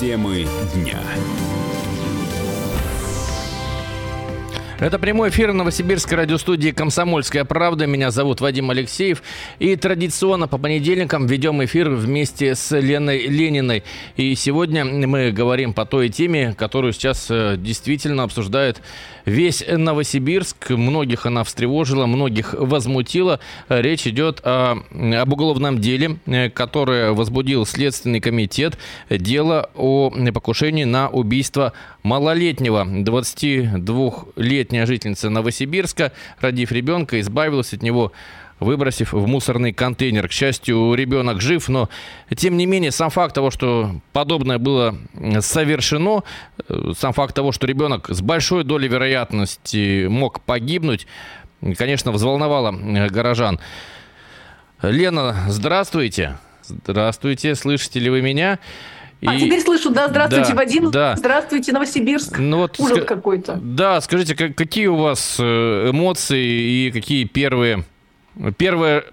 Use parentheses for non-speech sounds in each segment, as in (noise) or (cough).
Темы дня. Это прямой эфир Новосибирской радиостудии «Комсомольская правда». Меня зовут Вадим Алексеев. И традиционно по понедельникам ведем эфир вместе с Леной Лениной. И сегодня мы говорим по той теме, которую сейчас э, действительно обсуждает весь Новосибирск. Многих она встревожила, многих возмутила. Речь идет о, об уголовном деле, э, которое возбудил Следственный комитет. Дело о покушении на убийство малолетнего 22-летняя жительница Новосибирска, родив ребенка, избавилась от него выбросив в мусорный контейнер. К счастью, ребенок жив, но тем не менее сам факт того, что подобное было совершено, э, сам факт того, что ребенок с большой долей вероятности мог погибнуть, конечно, взволновало э, горожан. Лена, здравствуйте. Здравствуйте, слышите ли вы меня? А теперь слышу, да, здравствуйте, да, Вадим, да. здравствуйте, Новосибирск. Ну, вот Ужас ск... какой-то. Да, скажите, как, какие у вас э, эмоции и какие первые, первая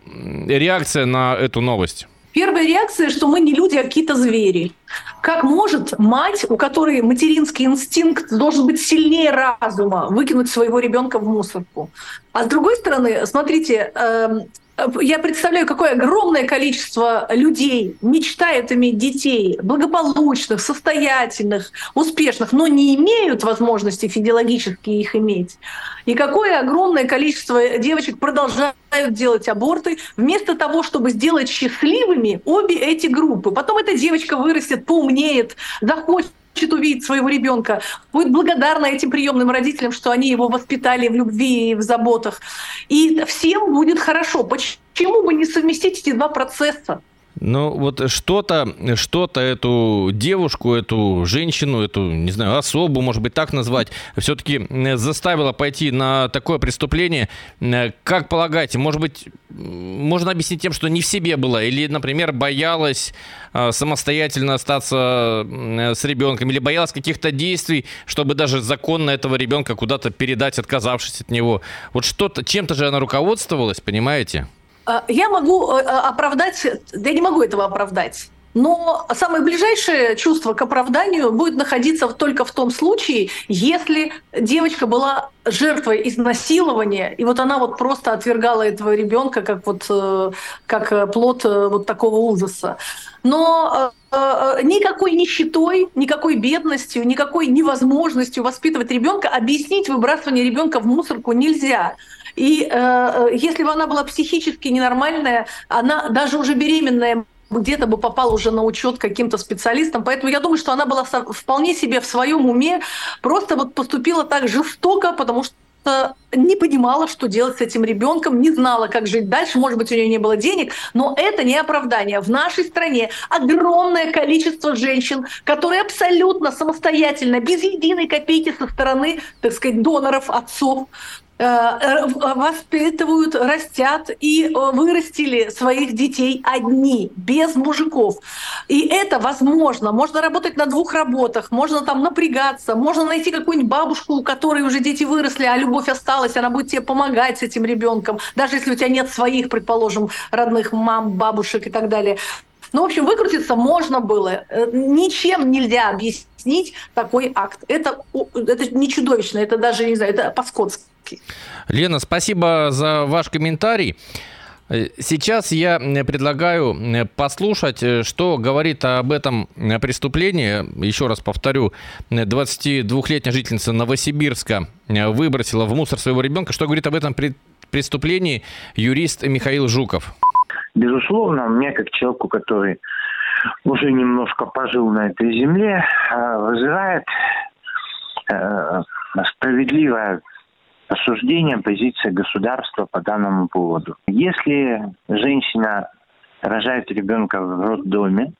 реакция на эту новость? Первая реакция, что мы не люди, а какие-то звери. Как может мать, у которой материнский инстинкт должен быть сильнее разума, выкинуть своего ребенка в мусорку? А с другой стороны, смотрите, эм, я представляю, какое огромное количество людей мечтает иметь детей, благополучных, состоятельных, успешных, но не имеют возможности физиологически их иметь. И какое огромное количество девочек продолжают делать аборты, вместо того, чтобы сделать счастливыми обе эти группы. Потом эта девочка вырастет, поумнеет, захочет хочет увидеть своего ребенка, будет благодарна этим приемным родителям, что они его воспитали в любви и в заботах. И всем будет хорошо. Почему бы не совместить эти два процесса? Ну, вот что-то, что-то эту девушку, эту женщину, эту, не знаю, особу, может быть, так назвать, все-таки заставило пойти на такое преступление. Как полагаете, может быть, можно объяснить тем, что не в себе была, или, например, боялась а, самостоятельно остаться с ребенком, или боялась каких-то действий, чтобы даже законно этого ребенка куда-то передать, отказавшись от него. Вот что-то, чем-то же она руководствовалась, понимаете? Э, я могу э, оправдать, я не могу этого оправдать. Но самое ближайшее чувство к оправданию будет находиться только в том случае, если девочка была жертвой изнасилования, и вот она вот просто отвергала этого ребенка как вот э, как плод вот такого ужаса. Но никакой нищетой, никакой бедностью, никакой невозможностью воспитывать ребенка объяснить выбрасывание ребенка в мусорку нельзя. И э, если бы она была психически ненормальная, она даже уже беременная где-то бы попала уже на учет каким-то специалистам. Поэтому я думаю, что она была вполне себе в своем уме, просто вот поступила так жестоко, потому что не понимала, что делать с этим ребенком, не знала, как жить дальше, может быть, у нее не было денег, но это не оправдание. В нашей стране огромное количество женщин, которые абсолютно самостоятельно, без единой копейки со стороны, так сказать, доноров, отцов, Э, э, воспитывают, растят и э, вырастили своих детей одни, без мужиков. И это возможно. Можно работать на двух работах, можно там напрягаться, можно найти какую-нибудь бабушку, у которой уже дети выросли, а любовь осталась, она будет тебе помогать с этим ребенком, даже если у тебя нет своих, предположим, родных мам, бабушек и так далее. Ну, в общем, выкрутиться можно было. Ничем нельзя объяснить такой акт. Это, это не чудовищно, это даже, не знаю, это по-скотски. Лена, спасибо за ваш комментарий. Сейчас я предлагаю послушать, что говорит об этом преступлении. Еще раз повторю, 22-летняя жительница Новосибирска выбросила в мусор своего ребенка. Что говорит об этом преступлении юрист Михаил Жуков? Безусловно, мне как человеку, который уже немножко пожил на этой земле, вызывает э, справедливое осуждение позиции государства по данному поводу. Если женщина рожает ребенка в роддоме,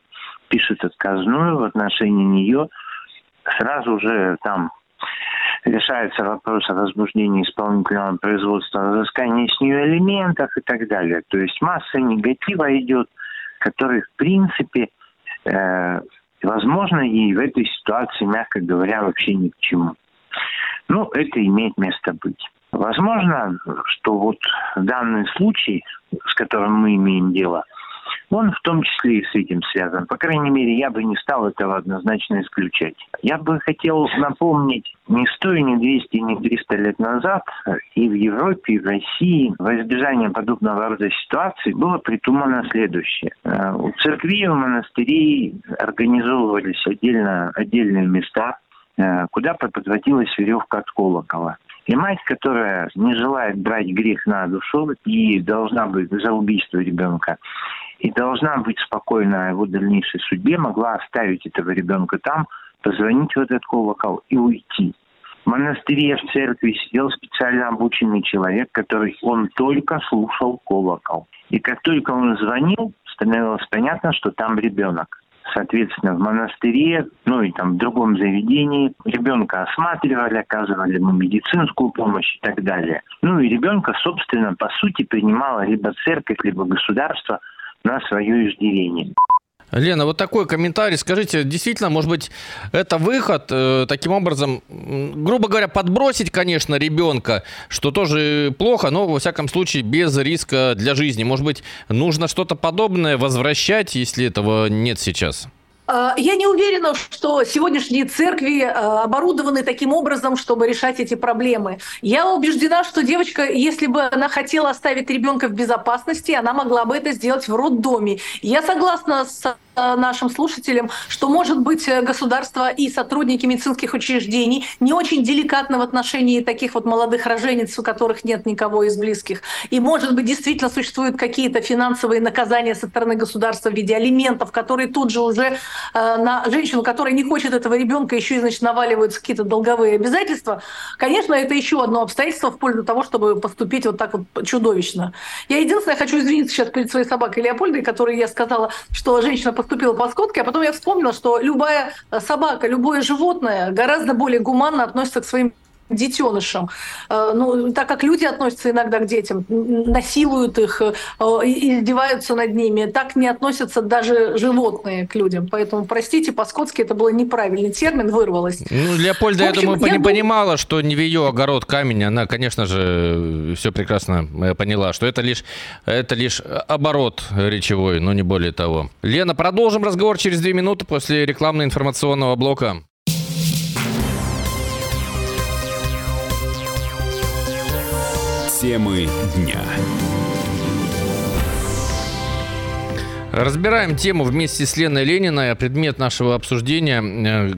пишет отказную в отношении нее, сразу же там решается вопрос о возбуждении исполнительного производства, разыскании с нее элементов и так далее. То есть масса негатива идет, который, в принципе, э, возможно, ей в этой ситуации, мягко говоря, вообще ни к чему. Ну, это имеет место быть. Возможно, что вот данный случай, с которым мы имеем дело, он в том числе и с этим связан. По крайней мере, я бы не стал этого однозначно исключать. Я бы хотел напомнить, не 100, не 200, не 300 лет назад и в Европе, и в России во избежание подобного рода ситуаций было придумано следующее. Э, у церкви, у монастырей организовывались отдельно, отдельные места, э, куда подводилась веревка от колокола. И мать, которая не желает брать грех на душу и должна быть за убийство ребенка, и должна быть спокойна о его дальнейшей судьбе, могла оставить этого ребенка там, позвонить в этот колокол и уйти. В монастыре, в церкви сидел специально обученный человек, который он только слушал колокол. И как только он звонил, становилось понятно, что там ребенок. Соответственно, в монастыре, ну и там в другом заведении ребенка осматривали, оказывали ему медицинскую помощь и так далее. Ну и ребенка, собственно, по сути, принимала либо церковь, либо государство на свое иждивение. Лена, вот такой комментарий. Скажите, действительно, может быть, это выход э, таким образом, грубо говоря, подбросить, конечно, ребенка, что тоже плохо, но, во всяком случае, без риска для жизни. Может быть, нужно что-то подобное возвращать, если этого нет сейчас? А, я не уверена, что сегодняшние церкви а, оборудованы таким образом, чтобы решать эти проблемы. Я убеждена, что девочка, если бы она хотела оставить ребенка в безопасности, она могла бы это сделать в роддоме. Я согласна с нашим слушателям, что, может быть, э, государство и сотрудники медицинских учреждений не очень деликатны в отношении таких вот молодых роженец, у которых нет никого из близких. И, может быть, действительно существуют какие-то финансовые наказания со стороны государства в виде алиментов, которые тут же уже э, на женщину, которая не хочет этого ребенка, еще и, значит, наваливаются какие-то долговые обязательства. Конечно, это еще одно обстоятельство в пользу того, чтобы поступить вот так вот чудовищно. Я единственное хочу извиниться сейчас перед своей собакой Леопольдой, которой я сказала, что женщина поступила по скотке, а потом я вспомнила, что любая собака, любое животное гораздо более гуманно относится к своим детенышам. Э, ну, так как люди относятся иногда к детям, насилуют их, э, издеваются над ними, так не относятся даже животные к людям. Поэтому, простите, по-скотски это был неправильный термин, вырвалось. Ну, Леопольда, общем, я думаю, я не дум... понимала, что не в ее огород камень. Она, конечно же, все прекрасно поняла, что это лишь, это лишь оборот речевой, но не более того. Лена, продолжим разговор через две минуты после рекламно-информационного блока. Темы дня. Разбираем тему вместе с Леной Лениной. А предмет нашего обсуждения э,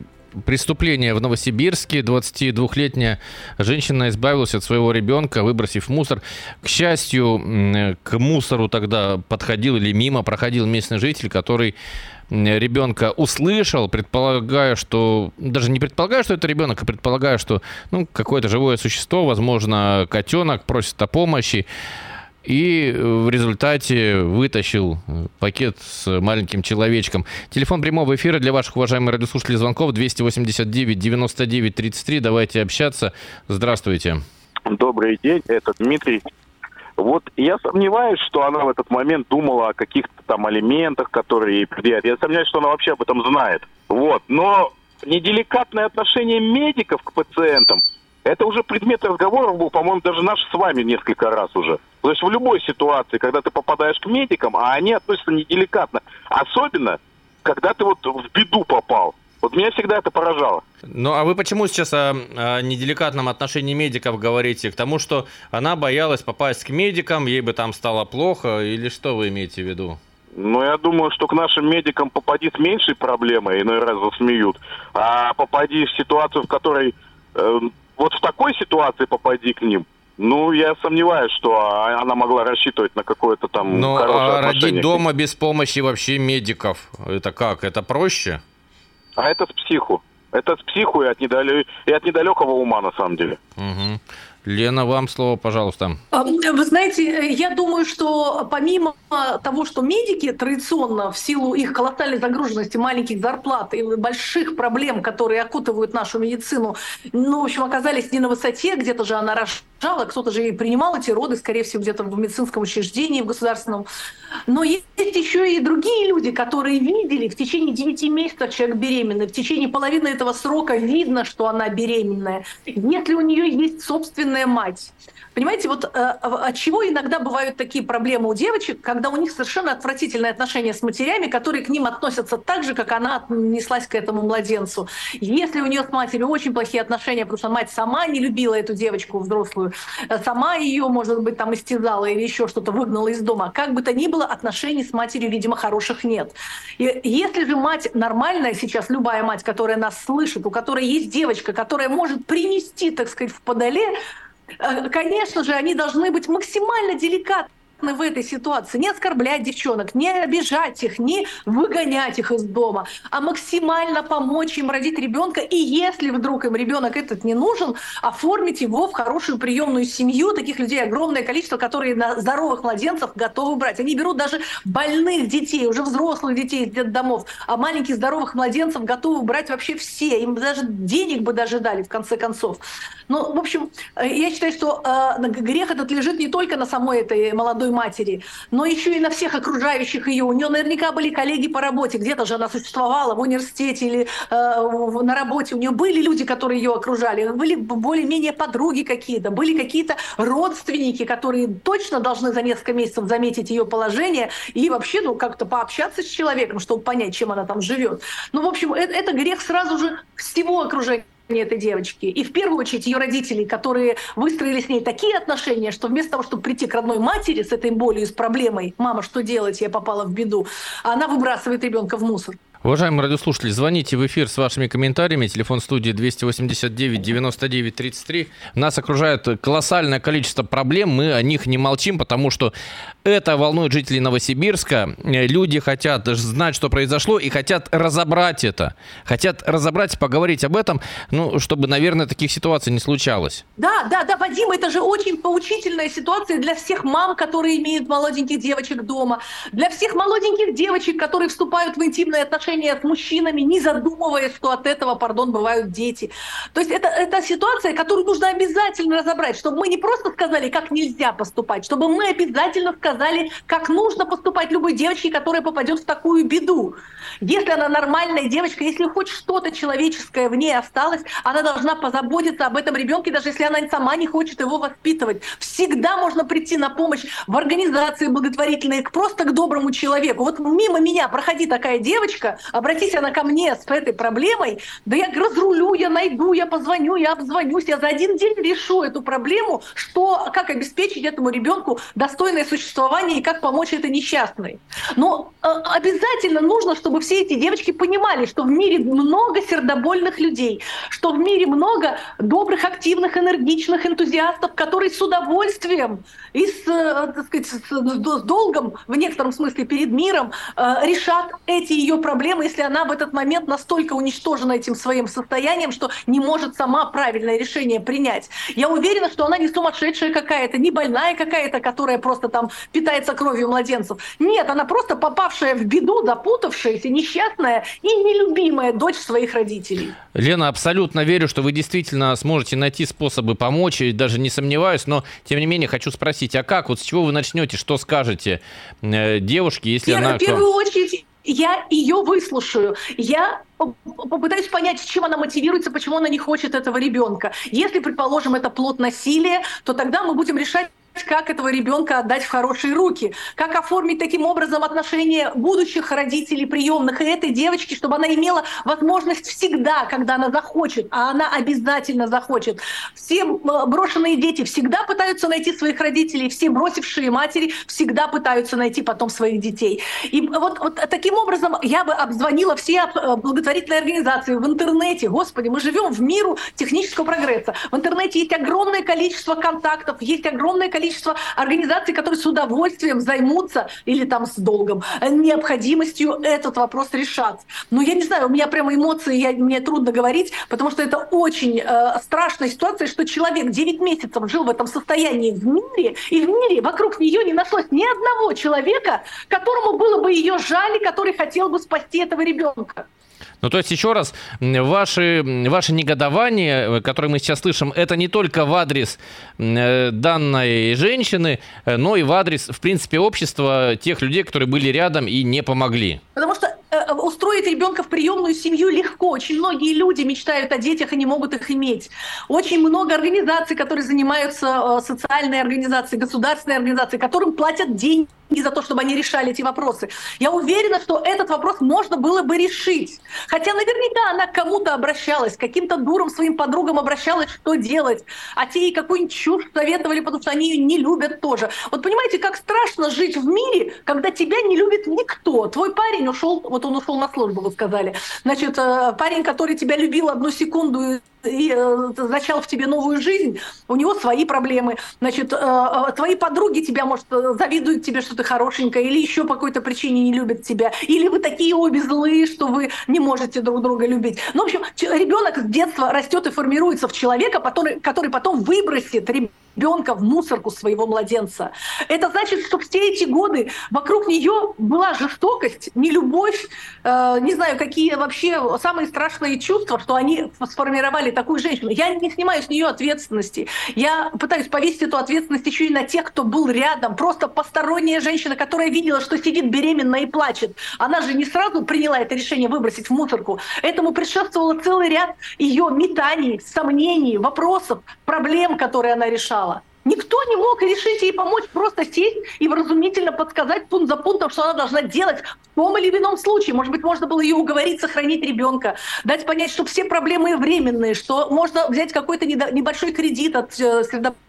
преступление в Новосибирске. 22-летняя женщина избавилась от своего ребенка, выбросив мусор. К счастью, к мусору тогда подходил или мимо проходил местный житель, который ребенка услышал, предполагая, что... Даже не предполагая, что это ребенок, а предполагая, что ну, какое-то живое существо, возможно, котенок просит о помощи. И в результате вытащил пакет с маленьким человечком. Телефон прямого эфира для ваших уважаемых радиослушателей звонков 289 99 33. Давайте общаться. Здравствуйте. Добрый день, это Дмитрий. Вот я сомневаюсь, что она в этот момент думала о каких-то там алиментах, которые ей предъявят. Я сомневаюсь, что она вообще об этом знает. Вот. Но неделикатное отношение медиков к пациентам, это уже предмет разговоров был, по-моему, даже наш с вами несколько раз уже. То есть в любой ситуации, когда ты попадаешь к медикам, а они относятся неделикатно, особенно, когда ты вот в беду попал. Вот меня всегда это поражало. Ну, а вы почему сейчас о, о неделикатном отношении медиков говорите? К тому, что она боялась попасть к медикам, ей бы там стало плохо, или что вы имеете в виду? Ну, я думаю, что к нашим медикам попади с меньшей проблемой, иной раз засмеют, а попади в ситуацию, в которой... Э, вот в такой ситуации попади к ним, ну, я сомневаюсь, что она могла рассчитывать на какое-то там Но хорошее а родить дома без помощи вообще медиков, это как? Это проще? А это с психу. Это с психу и от, недалек... и от недалекого ума, на самом деле. Угу. Лена, вам слово, пожалуйста. А, вы знаете, я думаю, что помимо того, что медики традиционно в силу их колоссальной загруженности, маленьких зарплат и больших проблем, которые окутывают нашу медицину, ну, в общем, оказались не на высоте, где-то же она рожала, кто-то же и принимал эти роды, скорее всего, где-то в медицинском учреждении, в государственном. Но есть еще и другие люди, которые видели в течение 9 месяцев человек беременный, в течение половины этого срока видно, что она беременная. Если у нее есть собственная мать, Понимаете, вот э, от чего иногда бывают такие проблемы у девочек, когда у них совершенно отвратительные отношения с матерями, которые к ним относятся так же, как она отнеслась к этому младенцу. Если у нее с матерью очень плохие отношения, потому что мать сама не любила эту девочку взрослую, сама ее, может быть, там истязала или еще что-то выгнала из дома, как бы то ни было, отношений с матерью, видимо, хороших нет. И если же мать нормальная сейчас, любая мать, которая нас слышит, у которой есть девочка, которая может принести, так сказать, в подоле Э, конечно же, они должны быть максимально деликатны в этой ситуации. Не оскорблять девчонок, не обижать их, не выгонять их из дома, а максимально помочь им родить ребенка. И если вдруг им ребенок этот не нужен, оформить его в хорошую приемную семью. Таких людей огромное количество, которые на здоровых младенцев готовы брать. Они берут даже больных детей, уже взрослых детей из домов, а маленьких здоровых младенцев готовы брать вообще все. Им даже денег бы даже дали, в конце концов. Ну, в общем, э, я считаю, что э, грех этот лежит не только на самой этой молодой матери, но еще и на всех окружающих ее. У нее наверняка были коллеги по работе, где-то же она существовала в университете или э, на работе. У нее были люди, которые ее окружали, были более-менее подруги какие-то, были какие-то родственники, которые точно должны за несколько месяцев заметить ее положение и вообще ну, как-то пообщаться с человеком, чтобы понять, чем она там живет. Ну, в общем, это, это грех сразу же всего окружения этой девочки. И в первую очередь ее родителей, которые выстроили с ней такие отношения, что вместо того, чтобы прийти к родной матери с этой болью, с проблемой, мама, что делать, я попала в беду, она выбрасывает ребенка в мусор. Уважаемые радиослушатели, звоните в эфир с вашими комментариями. Телефон студии 289 99 33. Нас окружает колоссальное количество проблем. Мы о них не молчим, потому что это волнует жителей Новосибирска. Люди хотят знать, что произошло, и хотят разобрать это. Хотят разобрать, поговорить об этом, ну, чтобы, наверное, таких ситуаций не случалось. Да, да, да, Вадим, это же очень поучительная ситуация для всех мам, которые имеют молоденьких девочек дома, для всех молоденьких девочек, которые вступают в интимные отношения отношения с мужчинами, не задумываясь, что от этого, пардон, бывают дети. То есть это, это ситуация, которую нужно обязательно разобрать, чтобы мы не просто сказали, как нельзя поступать, чтобы мы обязательно сказали, как нужно поступать любой девочке, которая попадет в такую беду. Если она нормальная девочка, если хоть что-то человеческое в ней осталось, она должна позаботиться об этом ребенке, даже если она сама не хочет его воспитывать. Всегда можно прийти на помощь в организации благотворительные, просто к доброму человеку. Вот мимо меня проходи такая девочка, обратись она ко мне с этой проблемой, да я разрулю, я найду, я позвоню, я обзвонюсь, я за один день решу эту проблему, что, как обеспечить этому ребенку достойное существование и как помочь этой несчастной. Но э, обязательно нужно, чтобы все эти девочки понимали, что в мире много сердобольных людей, что в мире много добрых, активных, энергичных энтузиастов, которые с удовольствием и с, э, так сказать, с долгом, в некотором смысле, перед миром э, решат эти ее проблемы, если она в этот момент настолько уничтожена этим своим состоянием, что не может сама правильное решение принять. Я уверена, что она не сумасшедшая какая-то, не больная какая-то, которая просто там питается кровью младенцев. Нет, она просто попавшая в беду, запутавшаяся, несчастная и нелюбимая дочь своих родителей. Лена, абсолютно верю, что вы действительно сможете найти способы помочь, и даже не сомневаюсь, но тем не менее хочу спросить, а как, вот с чего вы начнете, что скажете э, девушке, если Первое, она... В первую очередь я ее выслушаю, я попытаюсь понять, чем она мотивируется, почему она не хочет этого ребенка. Если, предположим, это плод насилия, то тогда мы будем решать как этого ребенка отдать в хорошие руки, как оформить таким образом отношения будущих родителей приемных и этой девочки, чтобы она имела возможность всегда, когда она захочет, а она обязательно захочет. Все э, брошенные дети всегда пытаются найти своих родителей, все бросившие матери всегда пытаются найти потом своих детей. И вот, вот таким образом я бы обзвонила все э, благотворительные организации в интернете. Господи, мы живем в миру технического прогресса. В интернете есть огромное количество контактов, есть огромное количество количество организаций, которые с удовольствием займутся или там с долгом необходимостью этот вопрос решать. Но я не знаю, у меня прямо эмоции, я, мне трудно говорить, потому что это очень э, страшная ситуация, что человек 9 месяцев жил в этом состоянии в мире, и в мире вокруг нее не нашлось ни одного человека, которому было бы ее жаль, который хотел бы спасти этого ребенка. Ну, то есть, еще раз, ваши, ваше негодование, которое мы сейчас слышим, это не только в адрес э, данной женщины, э, но и в адрес, в принципе, общества тех людей, которые были рядом и не помогли. Потому что э, устроить ребенка в приемную семью легко. Очень многие люди мечтают о детях и не могут их иметь. Очень много организаций, которые занимаются, социальные организации, государственные организации, которым платят деньги за то, чтобы они решали эти вопросы. Я уверена, что этот вопрос можно было бы решить. Хотя наверняка она к кому-то обращалась, к каким-то дурам своим подругам обращалась, что делать. А те ей какую-нибудь чушь советовали, потому что они ее не любят тоже. Вот понимаете, как страшно жить в мире, когда тебя не любит никто. Твой парень ушел, вот он ушел на службу, вы сказали. Значит, э, парень, который тебя любил одну секунду и э, зачал в тебе новую жизнь, у него свои проблемы. Значит, э, э, твои подруги тебя, может, завидуют тебе, что ты хорошенькая, или еще по какой-то причине не любят тебя, или вы такие обе злые, что вы не можете друг друга любить. Ну, в общем, ребенок с детства растет и формируется в человека, который, который потом выбросит ребенка ребенка в мусорку своего младенца. Это значит, что все эти годы вокруг нее была жестокость, нелюбовь, э, не знаю, какие вообще самые страшные чувства, что они сформировали такую женщину. Я не снимаю с нее ответственности. Я пытаюсь повесить эту ответственность еще и на тех, кто был рядом. Просто посторонняя женщина, которая видела, что сидит беременная и плачет. Она же не сразу приняла это решение выбросить в мусорку. Этому предшествовало целый ряд ее метаний, сомнений, вопросов, проблем, которые она решала. Никто не мог решить ей помочь, просто сесть и вразумительно подсказать пункт за пунктом, что она должна делать в том или ином случае. Может быть, можно было ее уговорить сохранить ребенка, дать понять, что все проблемы временные, что можно взять какой-то небольшой кредит от э,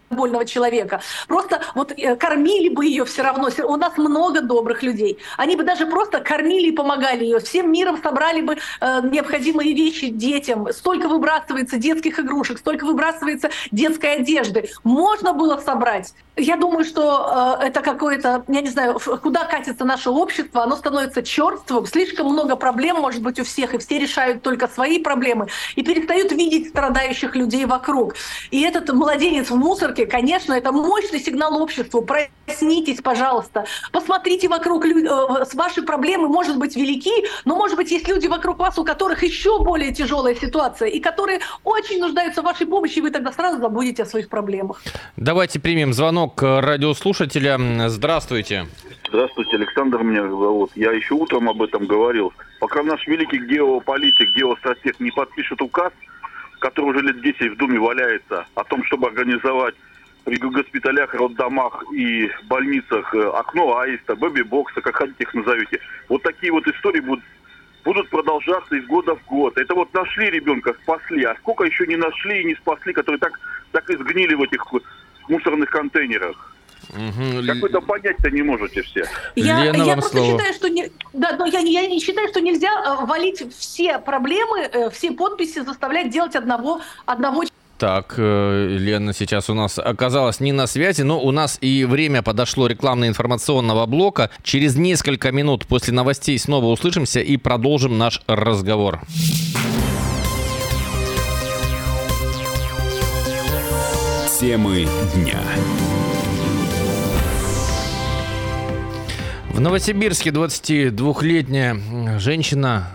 больного человека. Просто вот э, кормили бы ее все равно. У нас много добрых людей. Они бы даже просто кормили и помогали ее. Всем миром собрали бы э, необходимые вещи детям. Столько выбрасывается детских игрушек, столько выбрасывается детской одежды. Можно было собрать. Я думаю, что э, это какое-то, я не знаю, куда катится наше общество, оно становится черствым, слишком много проблем может быть у всех, и все решают только свои проблемы, и перестают видеть страдающих людей вокруг. И этот младенец в мусорке, конечно, это мощный сигнал обществу. Проснитесь, пожалуйста, посмотрите вокруг, э, ваши проблемы, может быть, велики, но, может быть, есть люди вокруг вас, у которых еще более тяжелая ситуация, и которые очень нуждаются в вашей помощи, и вы тогда сразу забудете о своих проблемах. Давайте примем звонок звонок радиослушателя. Здравствуйте. Здравствуйте, Александр меня зовут. Я еще утром об этом говорил. Пока наш великий геополитик, геостратег не подпишет указ, который уже лет 10 в Думе валяется, о том, чтобы организовать при госпиталях, роддомах и больницах э, окно аиста, бэби-бокса, как хотите их назовите. Вот такие вот истории будут будут продолжаться из года в год. Это вот нашли ребенка, спасли. А сколько еще не нашли и не спасли, которые так, так и сгнили в этих мусорных контейнерах. Угу. Как вы это понять-то не можете все? Я, Лена, я просто слово. считаю, что не, да, но я, я не считаю, что нельзя э, валить все проблемы, э, все подписи заставлять делать одного одного. Так, э, Лена сейчас у нас оказалась не на связи, но у нас и время подошло рекламно-информационного блока. Через несколько минут после новостей снова услышимся и продолжим наш разговор. Темы дня. В Новосибирске 22-летняя женщина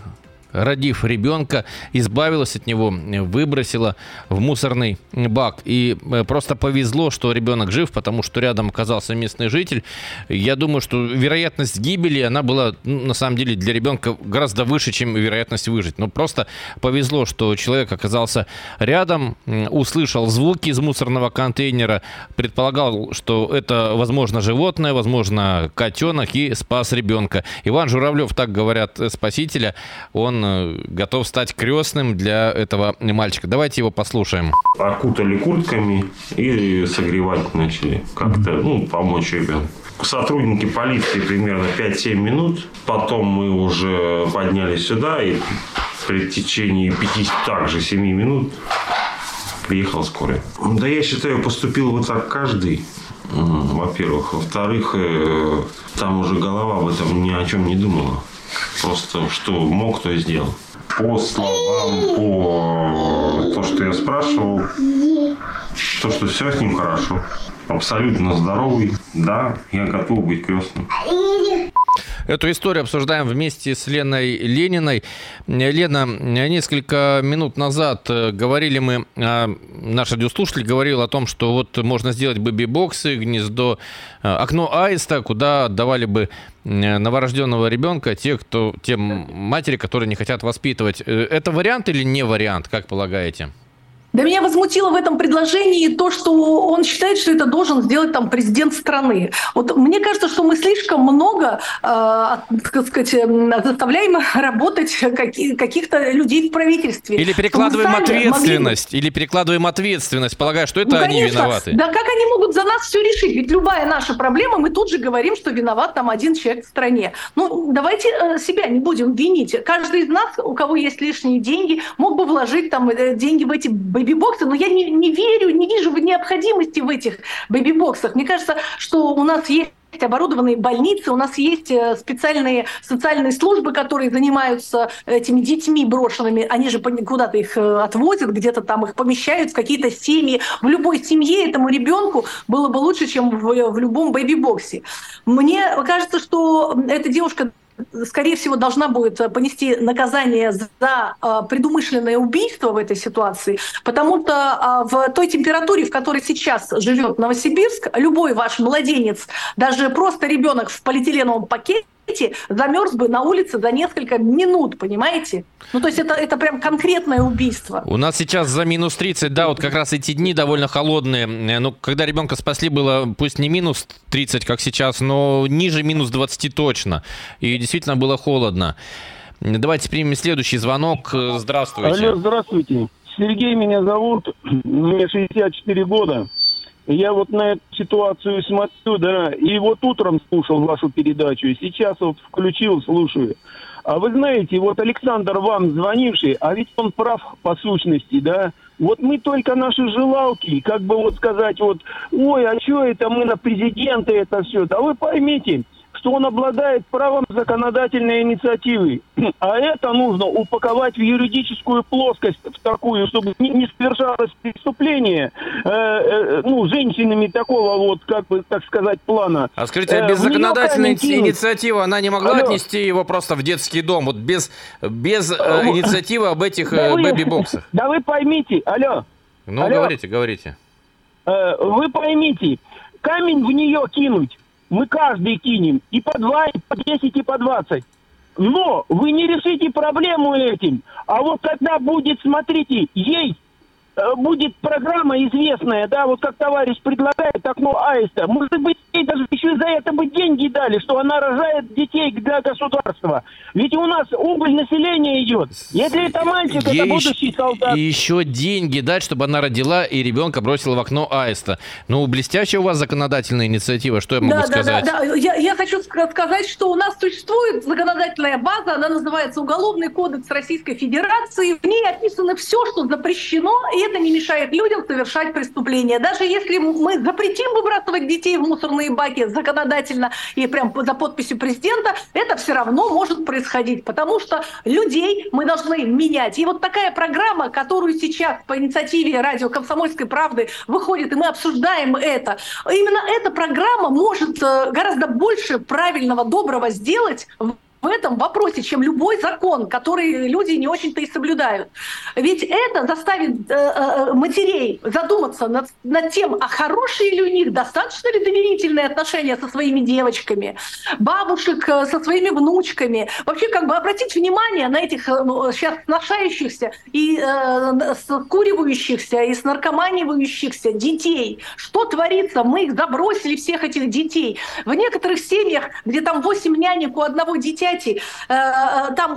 родив ребенка, избавилась от него, выбросила в мусорный бак. И э, просто повезло, что ребенок жив, потому что рядом оказался местный житель. Я думаю, что вероятность гибели, она была, ну, на самом деле, для ребенка гораздо выше, чем вероятность выжить. Но просто повезло, что человек оказался рядом, услышал звуки из мусорного контейнера, предполагал, что это, возможно, животное, возможно, котенок, и спас ребенка. Иван Журавлев, так говорят спасителя, он Готов стать крестным для этого мальчика. Давайте его послушаем. Окутали куртками и согревать начали. Как-то, ну, помочь ребенку. Сотрудники полиции примерно 5-7 минут. Потом мы уже поднялись сюда и при течение 5 также 7 минут приехал скорая. Да я считаю, поступил вот так каждый. Во-первых. Во-вторых, э, там уже голова об этом ни о чем не думала. Просто что мог, то и сделал. По словам, по то, что я спрашивал, то, что все с ним хорошо. Абсолютно здоровый. Да, я готов быть крестным. Эту историю обсуждаем вместе с Леной Лениной. Лена, несколько минут назад э, говорили мы, а, наш радиослушатель говорил о том, что вот можно сделать бэби-боксы, гнездо, э, окно аиста, куда отдавали бы новорожденного ребенка те, кто, те матери, которые не хотят воспитывать. Э, это вариант или не вариант, как полагаете? Да меня возмутило в этом предложении то, что он считает, что это должен сделать там президент страны. Вот мне кажется, что мы слишком много, э, так сказать, заставляем работать каких- каких-то людей в правительстве. Или перекладываем ответственность, могли... или перекладываем ответственность, полагая, что это ну, они конечно. виноваты. Да как они могут за нас все решить? Ведь любая наша проблема, мы тут же говорим, что виноват там один человек в стране. Ну, давайте э, себя не будем винить. Каждый из нас, у кого есть лишние деньги, мог бы вложить там э, деньги в эти бэби-боксы, но я не, не верю, не вижу необходимости в этих бэби-боксах. Мне кажется, что у нас есть оборудованные больницы, у нас есть э, специальные социальные службы, которые занимаются этими детьми брошенными. Они же куда-то их э, отвозят, где-то там их помещают в какие-то семьи. В любой семье этому ребенку было бы лучше, чем в, в любом бэби-боксе. Мне кажется, что эта девушка скорее всего, должна будет э, понести наказание за э, предумышленное убийство в этой ситуации, потому что э, в той температуре, в которой сейчас живет Новосибирск, любой ваш младенец, даже просто ребенок в полиэтиленовом пакете, замерз бы на улице за несколько минут, понимаете? Ну, то есть это, это прям конкретное убийство. У нас сейчас за минус 30, да, вот как раз эти дни довольно холодные. Ну, когда ребенка спасли, было пусть не минус 30, как сейчас, но ниже минус 20 точно. И действительно было холодно. Давайте примем следующий звонок. Здравствуйте. Алло, здравствуйте. Сергей меня зовут, мне 64 года. Я вот на эту ситуацию смотрю, да, и вот утром слушал вашу передачу, и сейчас вот включил, слушаю. А вы знаете, вот Александр вам звонивший, а ведь он прав по сущности, да. Вот мы только наши желалки, как бы вот сказать, вот, ой, а что это мы на президента это все. Да вы поймите, что он обладает правом законодательной инициативы. (clears throat) А это нужно упаковать в юридическую плоскость, в такую, чтобы не, не совершалось преступление э, э, ну, женщинами такого вот, как бы, так сказать, плана. А скажите, а э, без э, законодательной инициативы она не могла Алло. отнести его просто в детский дом? Вот без, без э, инициативы об этих да э, бэби-боксах? (laughs) Да вы поймите, алло. Ну, алло. говорите, говорите. Э, вы поймите, камень в нее кинуть мы каждый кинем и по два, и по десять, и по двадцать. Но вы не решите проблему этим. А вот когда будет, смотрите, ей Э, будет программа известная, да, вот как товарищ предлагает окно аиста. Может быть, ей даже еще за это бы деньги дали, что она рожает детей для государства. Ведь у нас убыль населения идет. Если это мальчик, Ей это будущий солдат. И еще деньги дать, чтобы она родила и ребенка бросила в окно аиста. Ну, блестящая у вас законодательная инициатива, что я могу да, сказать? Да, да, да. Я, я хочу сказать, что у нас существует законодательная база, она называется Уголовный кодекс Российской Федерации. В ней описано все, что запрещено, и это не мешает людям совершать преступления. Даже если мы запретим выбрасывать детей в мусорные баки законодательно и прям за подписью президента, это все равно может происходить, потому что людей мы должны менять. И вот такая программа, которую сейчас по инициативе радио «Комсомольской правды» выходит, и мы обсуждаем это, именно эта программа может э, гораздо больше правильного, доброго сделать этом вопросе, чем любой закон, который люди не очень-то и соблюдают. Ведь это заставит э, э, матерей задуматься над, над тем, а хорошие ли у них, достаточно ли доверительные отношения со своими девочками, бабушек э, со своими внучками. Вообще, как бы обратить внимание на этих э, ну, сейчас сношающихся и э, скуривающихся, и снаркоманивающихся детей. Что творится? Мы их забросили, всех этих детей. В некоторых семьях, где там 8 нянек у одного дитя, понимаете, э, э, там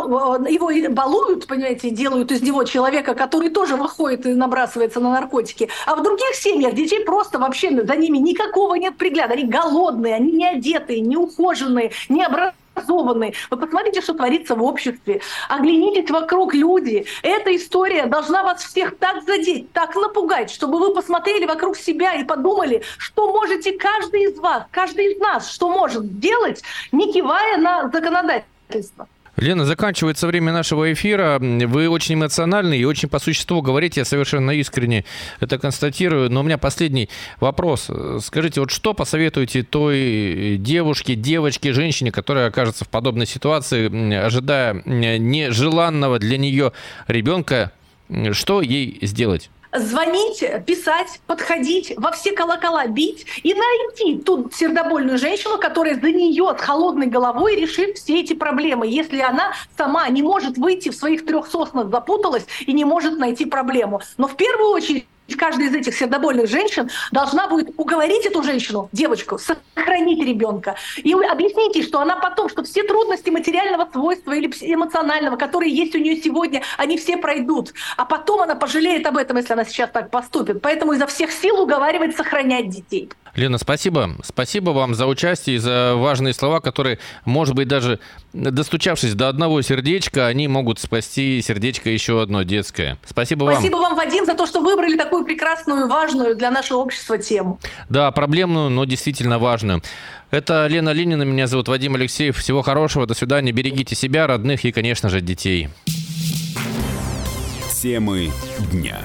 э, его балуют, понимаете, делают из него человека, который тоже выходит и набрасывается на наркотики. А в других семьях детей просто вообще за ними никакого нет пригляда. Они голодные, они не одетые, не ухоженные, не образованные образованные. Вы посмотрите, что творится в обществе. Оглянитесь вокруг, люди. Эта история должна вас всех так задеть, так напугать, чтобы вы посмотрели вокруг себя и подумали, что можете каждый из вас, каждый из нас, что может делать, не кивая на законодательство. Лена, заканчивается время нашего эфира. Вы очень эмоциональны и очень по существу говорите. Я совершенно искренне это констатирую. Но у меня последний вопрос. Скажите, вот что посоветуете той девушке, девочке, женщине, которая окажется в подобной ситуации, ожидая нежеланного для нее ребенка, что ей сделать? Звонить, писать, подходить, во все колокола бить и найти ту сердобольную женщину, которая за нее с холодной головой решит все эти проблемы, если она сама не может выйти в своих трех соснах, запуталась и не может найти проблему. Но в первую очередь каждая из этих сердобольных женщин должна будет уговорить эту женщину, девочку, сохранить ребенка. И вы объясните, что она потом, что все трудности материального свойства или эмоционального, которые есть у нее сегодня, они все пройдут. А потом она пожалеет об этом, если она сейчас так поступит. Поэтому изо всех сил уговаривать сохранять детей. Лена, спасибо. Спасибо вам за участие и за важные слова, которые, может быть, даже достучавшись до одного сердечка, они могут спасти сердечко еще одно детское. Спасибо, вам. Спасибо вам, Вадим, за то, что выбрали такую прекрасную, важную для нашего общества тему. Да, проблемную, но действительно важную. Это Лена Ленина, меня зовут Вадим Алексеев. Всего хорошего, до свидания. Берегите себя, родных и, конечно же, детей. Темы дня.